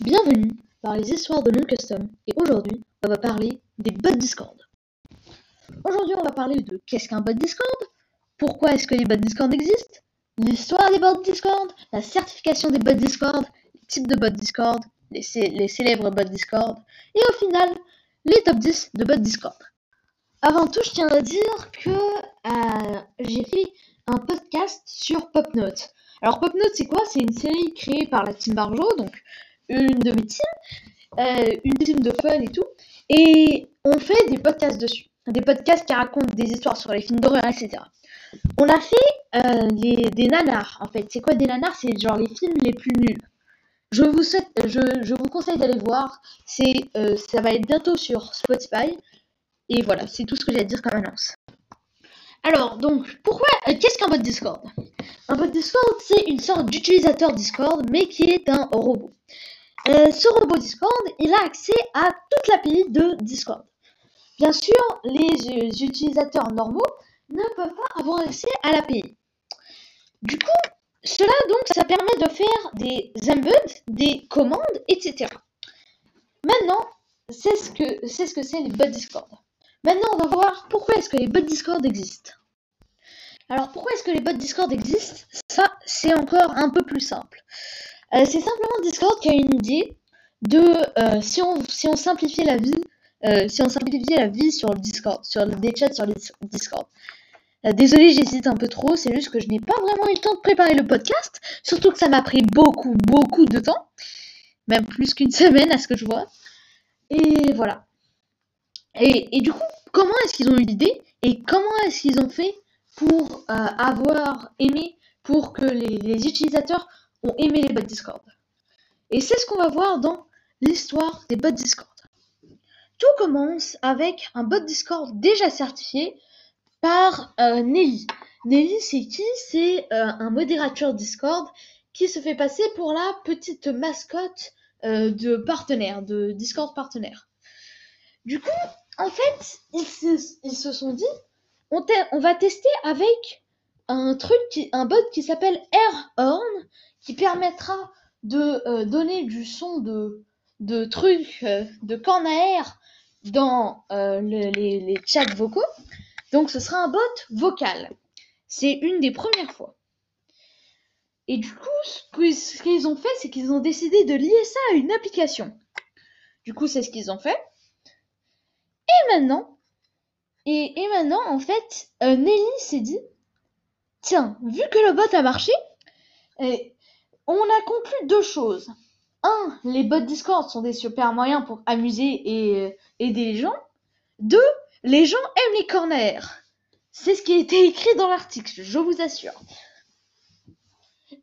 Bienvenue par les histoires de non-custom et aujourd'hui on va parler des bots Discord. Aujourd'hui on va parler de qu'est-ce qu'un bot Discord, pourquoi est-ce que les bots Discord existent, l'histoire des bots Discord, la certification des bots Discord, les types de bots Discord, les, célèbres bots Discord et au final les top 10 de bots Discord. Avant tout je tiens à dire que euh, j'ai fait un podcast sur PopNote. Alors PopNote c'est quoi? C'est une série créée par la team Barjo, donc une de mes teams, euh, une team de fun et tout. Et on fait des podcasts dessus. Des podcasts qui racontent des histoires sur les films d'horreur, etc. On a fait euh, des nanars, en fait. C'est quoi des nanars? C'est genre les films les plus nuls. Je vous, je, je vous conseille d'aller voir. C'est, euh, ça va être bientôt sur Spotify. Et voilà, c'est tout ce que j'ai à dire comme annonce. Alors, donc, pourquoi, qu'est-ce qu'un bot Discord? Un bot Discord, c'est une sorte d'utilisateur Discord, mais qui est un robot. Euh, ce robot Discord, il a accès à toute l'API de Discord. Bien sûr, les utilisateurs normaux ne peuvent pas avoir accès à l'API. Du coup, cela donc, ça permet de faire des embeds, des commandes, etc. Maintenant, c'est ce que c'est ce que c'est les bots Discord. Maintenant, on va voir pourquoi est-ce que les bots Discord existent. Alors, pourquoi est-ce que les bots Discord existent? Ça, c'est encore un peu plus simple. Euh, c'est simplement Discord qui a une idée de euh, si, on, si on simplifiait la vie, euh, si on simplifiait la vie sur le Discord, sur des chats sur le Discord. Désolé, j'hésite un peu trop, c'est juste que je n'ai pas vraiment eu le temps de préparer le podcast, surtout que ça m'a pris beaucoup, beaucoup de temps, même plus qu'une semaine à ce que je vois. Et voilà. Et, et du coup, comment est-ce qu'ils ont eu l'idée et comment est-ce qu'ils ont fait pour avoir aimé, pour que les, les utilisateurs ont aimé les bots Discord. Et c'est ce qu'on va voir dans l'histoire des bots Discord. Tout commence avec un bot Discord déjà certifié par euh, Nelly. Nelly, c'est qui? C'est euh, un modérateur Discord qui se fait passer pour la petite mascotte euh, de partenaire, de Discord partenaire. Du coup, en fait, ils se, sont dit, on, va tester avec un truc, qui, un bot qui s'appelle AirHorn, qui permettra de euh, donner du son de, trucs, euh, de cornes à air dans euh, les, chats vocaux. Donc ce sera un bot vocal. C'est une des premières fois. Et du coup, ce qu'ils ont fait, c'est qu'ils ont décidé de lier ça à une application. Du coup, c'est ce qu'ils ont fait. Et maintenant, et, maintenant, en fait, Nelly s'est dit, tiens, vu que le bot a marché, on a conclu deux choses. Un, les bots Discord sont des super moyens pour amuser et euh, aider les gens. Deux, les gens aiment les corners. C'est ce qui a été écrit dans l'article, je vous assure.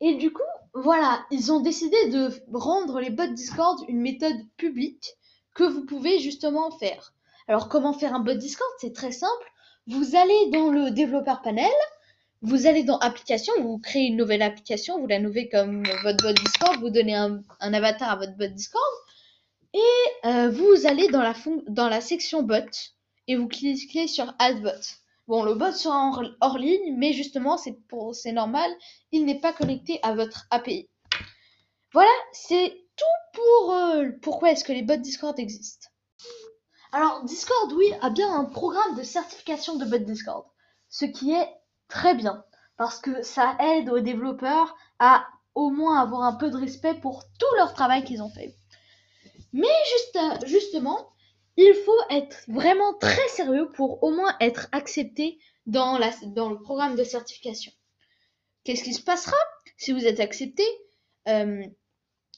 Et du coup, voilà, ils ont décidé de rendre les bots Discord une méthode publique que vous pouvez justement faire. Alors comment faire un bot Discord? C'est très simple. Vous allez dans le développeur panel, vous allez dans application, vous créez une nouvelle application, vous la nommez comme votre bot Discord, vous donnez un, avatar à votre bot Discord et euh, vous allez dans la, section bot et vous cliquez sur add bot. Bon, le bot sera hors, ligne, mais justement, c'est normal, il n'est pas connecté à votre API. Voilà, c'est tout pour euh, pourquoi est-ce que les bots Discord existent. Alors, Discord, oui, a bien un programme de certification de bot Discord, ce qui est très bien parce que ça aide aux développeurs à au moins avoir un peu de respect pour tout leur travail qu'ils ont fait. Mais juste, justement, il faut être vraiment très sérieux pour au moins être accepté dans, le programme de certification. Qu'est-ce qui se passera si vous êtes accepté? Euh,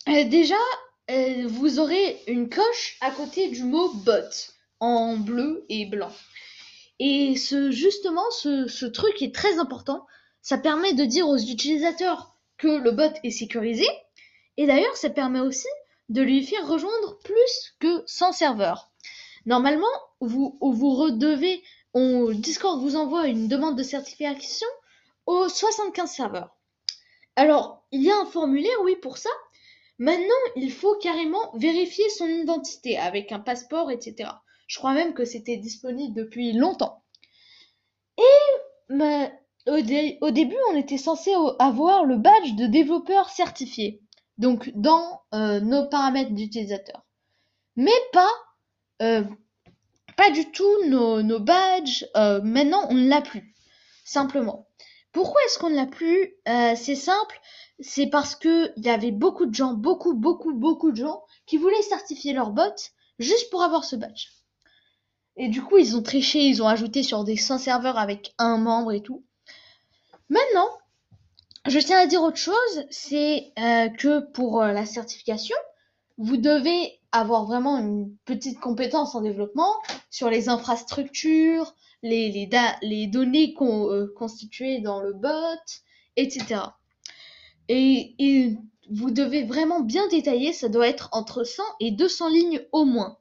euh, Déjà, euh, vous aurez une coche à côté du mot bot en bleu et blanc. Et ce, justement, ce, truc est très important. Ça permet de dire aux utilisateurs que le bot est sécurisé. Et d'ailleurs, ça permet aussi de lui faire rejoindre plus que 100 serveurs. Normalement, vous, vous redevez, on, Discord vous envoie une demande de certification aux 75 serveurs. Alors, il y a un formulaire, oui, pour ça. Maintenant, il faut carrément vérifier son identité avec un passeport, etc. Je crois même que c'était disponible depuis longtemps. Et au, début, on était censé avoir le badge de développeur certifié. donc dans euh, nos paramètres d'utilisateur. Mais pas, euh, pas du tout nos, badges. Euh, maintenant, on ne l'a plus. Simplement. Pourquoi est-ce qu'on ne l'a plus? C'est simple. C'est parce que il y avait beaucoup de gens, beaucoup, beaucoup, beaucoup de gens qui voulaient certifier leur bot juste pour avoir ce badge. Et du coup, ils ont triché, ils ont ajouté sur des 100 serveurs avec un membre et tout. Maintenant, je tiens à dire autre chose, c'est euh, que pour euh, la certification, vous devez avoir vraiment une petite compétence en développement sur les infrastructures, les, données euh, constituées dans le bot, etc. Et, et, vous devez vraiment bien détailler, ça doit être entre 100 et 200 lignes au moins.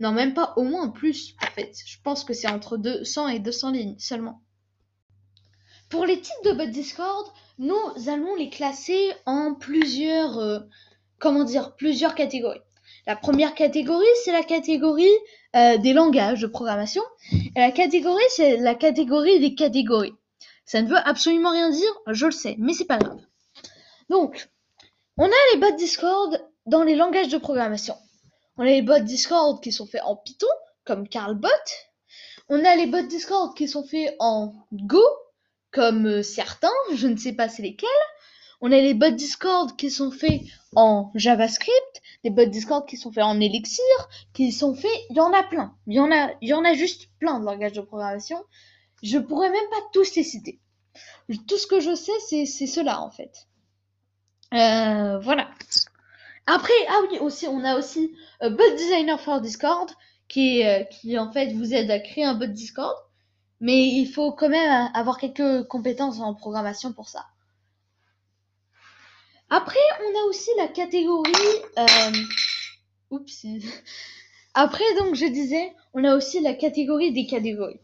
Non, même pas au moins plus, en fait. Je pense que c'est entre 200 et 200 lignes seulement. Pour les types de bots Discord, nous allons les classer en plusieurs, euh, comment dire, plusieurs catégories. La première catégorie, c'est la catégorie euh, des langages de programmation. Et la catégorie, c'est la catégorie des catégories. Ça ne veut absolument rien dire, je le sais, mais c'est pas grave. Donc, on a les bots Discord dans les langages de programmation. On a les bots Discord qui sont faits en Python, comme CarlBot. On a les bots Discord qui sont faits en Go, comme euh, certains, je ne sais pas c'est lesquels. On a les bots Discord qui sont faits en JavaScript, des bots Discord qui sont faits en Elixir, qui sont faits, il y en a plein. Il y en a, juste plein de langages de programmation. Je pourrais même pas tous les citer. Tout ce que je sais, c'est, c'est cela en fait. Euh, voilà. Après, ah oui, aussi, on a aussi euh, Bot Designer for Discord, qui, euh, qui en fait vous aide à créer un bot Discord. Mais il faut quand même avoir quelques compétences en programmation pour ça. Après, on a aussi la catégorie... Euh... Oups. Après, donc, je disais, on a aussi la catégorie des catégories.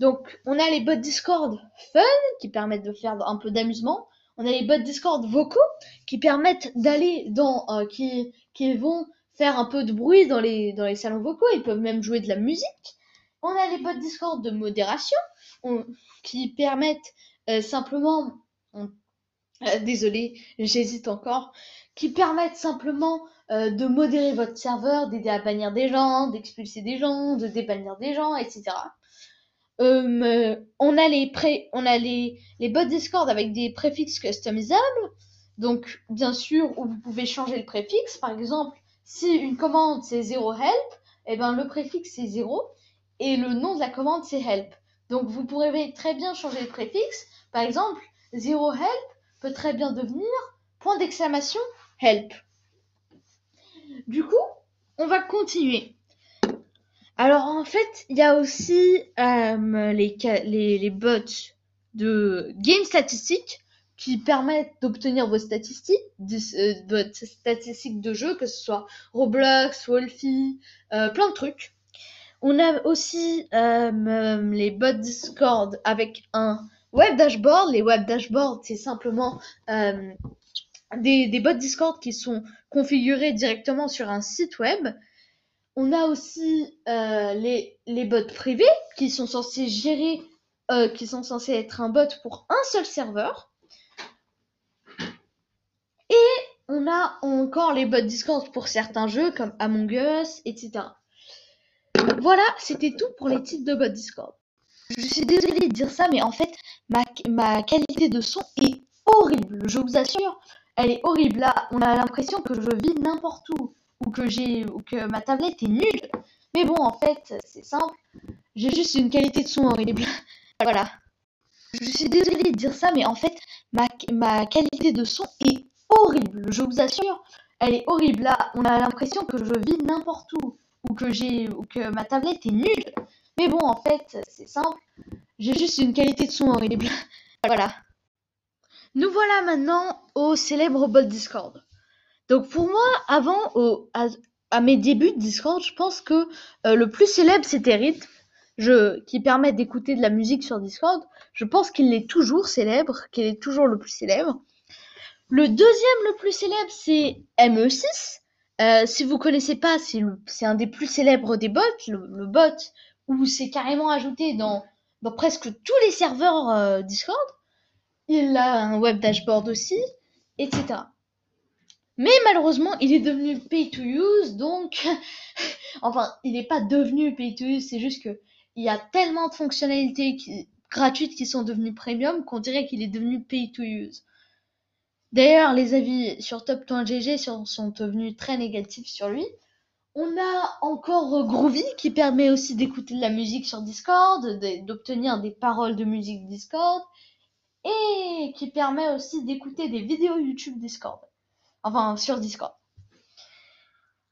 Donc, on a les bots Discord fun, qui permettent de faire un peu d'amusement. On a les bots Discord vocaux, qui permettent d'aller dans... Euh, qui, qui vont faire un peu de bruit dans les, dans les salons vocaux. Ils peuvent même jouer de la musique. On a les bots Discord de modération qui permettent euh, simplement, euh, désolé, j'hésite encore, qui permettent simplement euh, de modérer votre serveur, d'aider à bannir des gens, d'expulser des gens, de débannir des gens, etc. on a les pré on a les, les bots Discord avec des préfixes customisables. Donc, bien sûr, vous pouvez changer le préfixe. Par exemple, si une commande c'est 0 help, eh ben le préfixe c'est 0 et le nom de la commande c'est help. Donc vous pourrez très bien changer le préfixe. Par exemple, 0 help peut très bien devenir point d'exclamation help. Du coup, on va continuer. Alors en fait, il y a aussi euh, les, bots de game statistiques qui permettent d'obtenir vos statistiques, euh, de jeu, que ce soit Roblox, Wolfie, euh, plein de trucs. On a aussi les bots Discord avec un web dashboard. Les web dashboards, c'est simplement des bots Discord qui sont configurés directement sur un site web. On a aussi euh, les, bots privés qui sont censés gérer, qui sont censés être un bot pour un seul serveur. Et on a encore les bots Discord pour certains jeux comme Among Us, etc. Voilà, c'était tout pour les types de bots Discord. Je suis désolée de dire ça, mais en fait, ma, ma qualité de son est horrible. Je vous assure, elle est horrible. Là, on a l'impression que je vis n'importe où, ou que j'ai, ou que ma tablette est nulle. Mais bon, en fait, c'est simple. J'ai juste une qualité de son horrible. voilà. Je suis désolée de dire ça, mais en fait, ma, qualité de son est horrible. Je vous assure, elle est horrible. Là, on a l'impression que je vis n'importe où ou que j'ai ou que ma tablette est nulle. Mais bon, en fait, c'est simple. J'ai juste une qualité de son horrible. voilà. Nous voilà maintenant au célèbre bot Discord. Donc pour moi, avant, au, à, mes débuts de Discord, je pense que euh, le plus célèbre c'était Rhythm, je, qui permet d'écouter de la musique sur Discord. Je pense qu'il est toujours célèbre, qu'il est toujours le plus célèbre. Le deuxième le plus célèbre c'est ME6, euh, si vous connaissez pas, c'est un des plus célèbres des bots, le, bot où c'est carrément ajouté dans, dans presque tous les serveurs euh, Discord. Il a un web dashboard aussi, etc. Mais malheureusement, il est devenu pay to use, donc enfin, il n'est pas devenu pay to use, c'est juste que il y a tellement de fonctionnalités gratuites qui sont devenues premium qu'on dirait qu'il est devenu pay to use. D'ailleurs, les avis sur Top.gg sont devenus très négatifs sur lui. On a encore Groovy qui permet aussi d'écouter de la musique sur Discord, d'obtenir des paroles de musique Discord et qui permet aussi d'écouter des vidéos YouTube Discord. Enfin, sur Discord.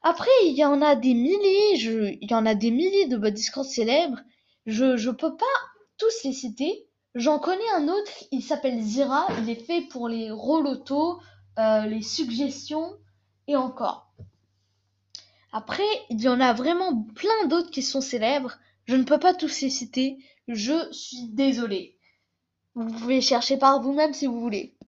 Après, il y en a des milliers, il y en a des milliers de Discord célèbres. Je, je peux pas tous les citer. J'en connais un autre, il s'appelle Zira. Il est fait pour les rôles auto, euh, les suggestions et encore. Après, il y en a vraiment plein d'autres qui sont célèbres. Je ne peux pas tous les citer. Je suis désolé. Vous pouvez chercher par vous-même si vous voulez.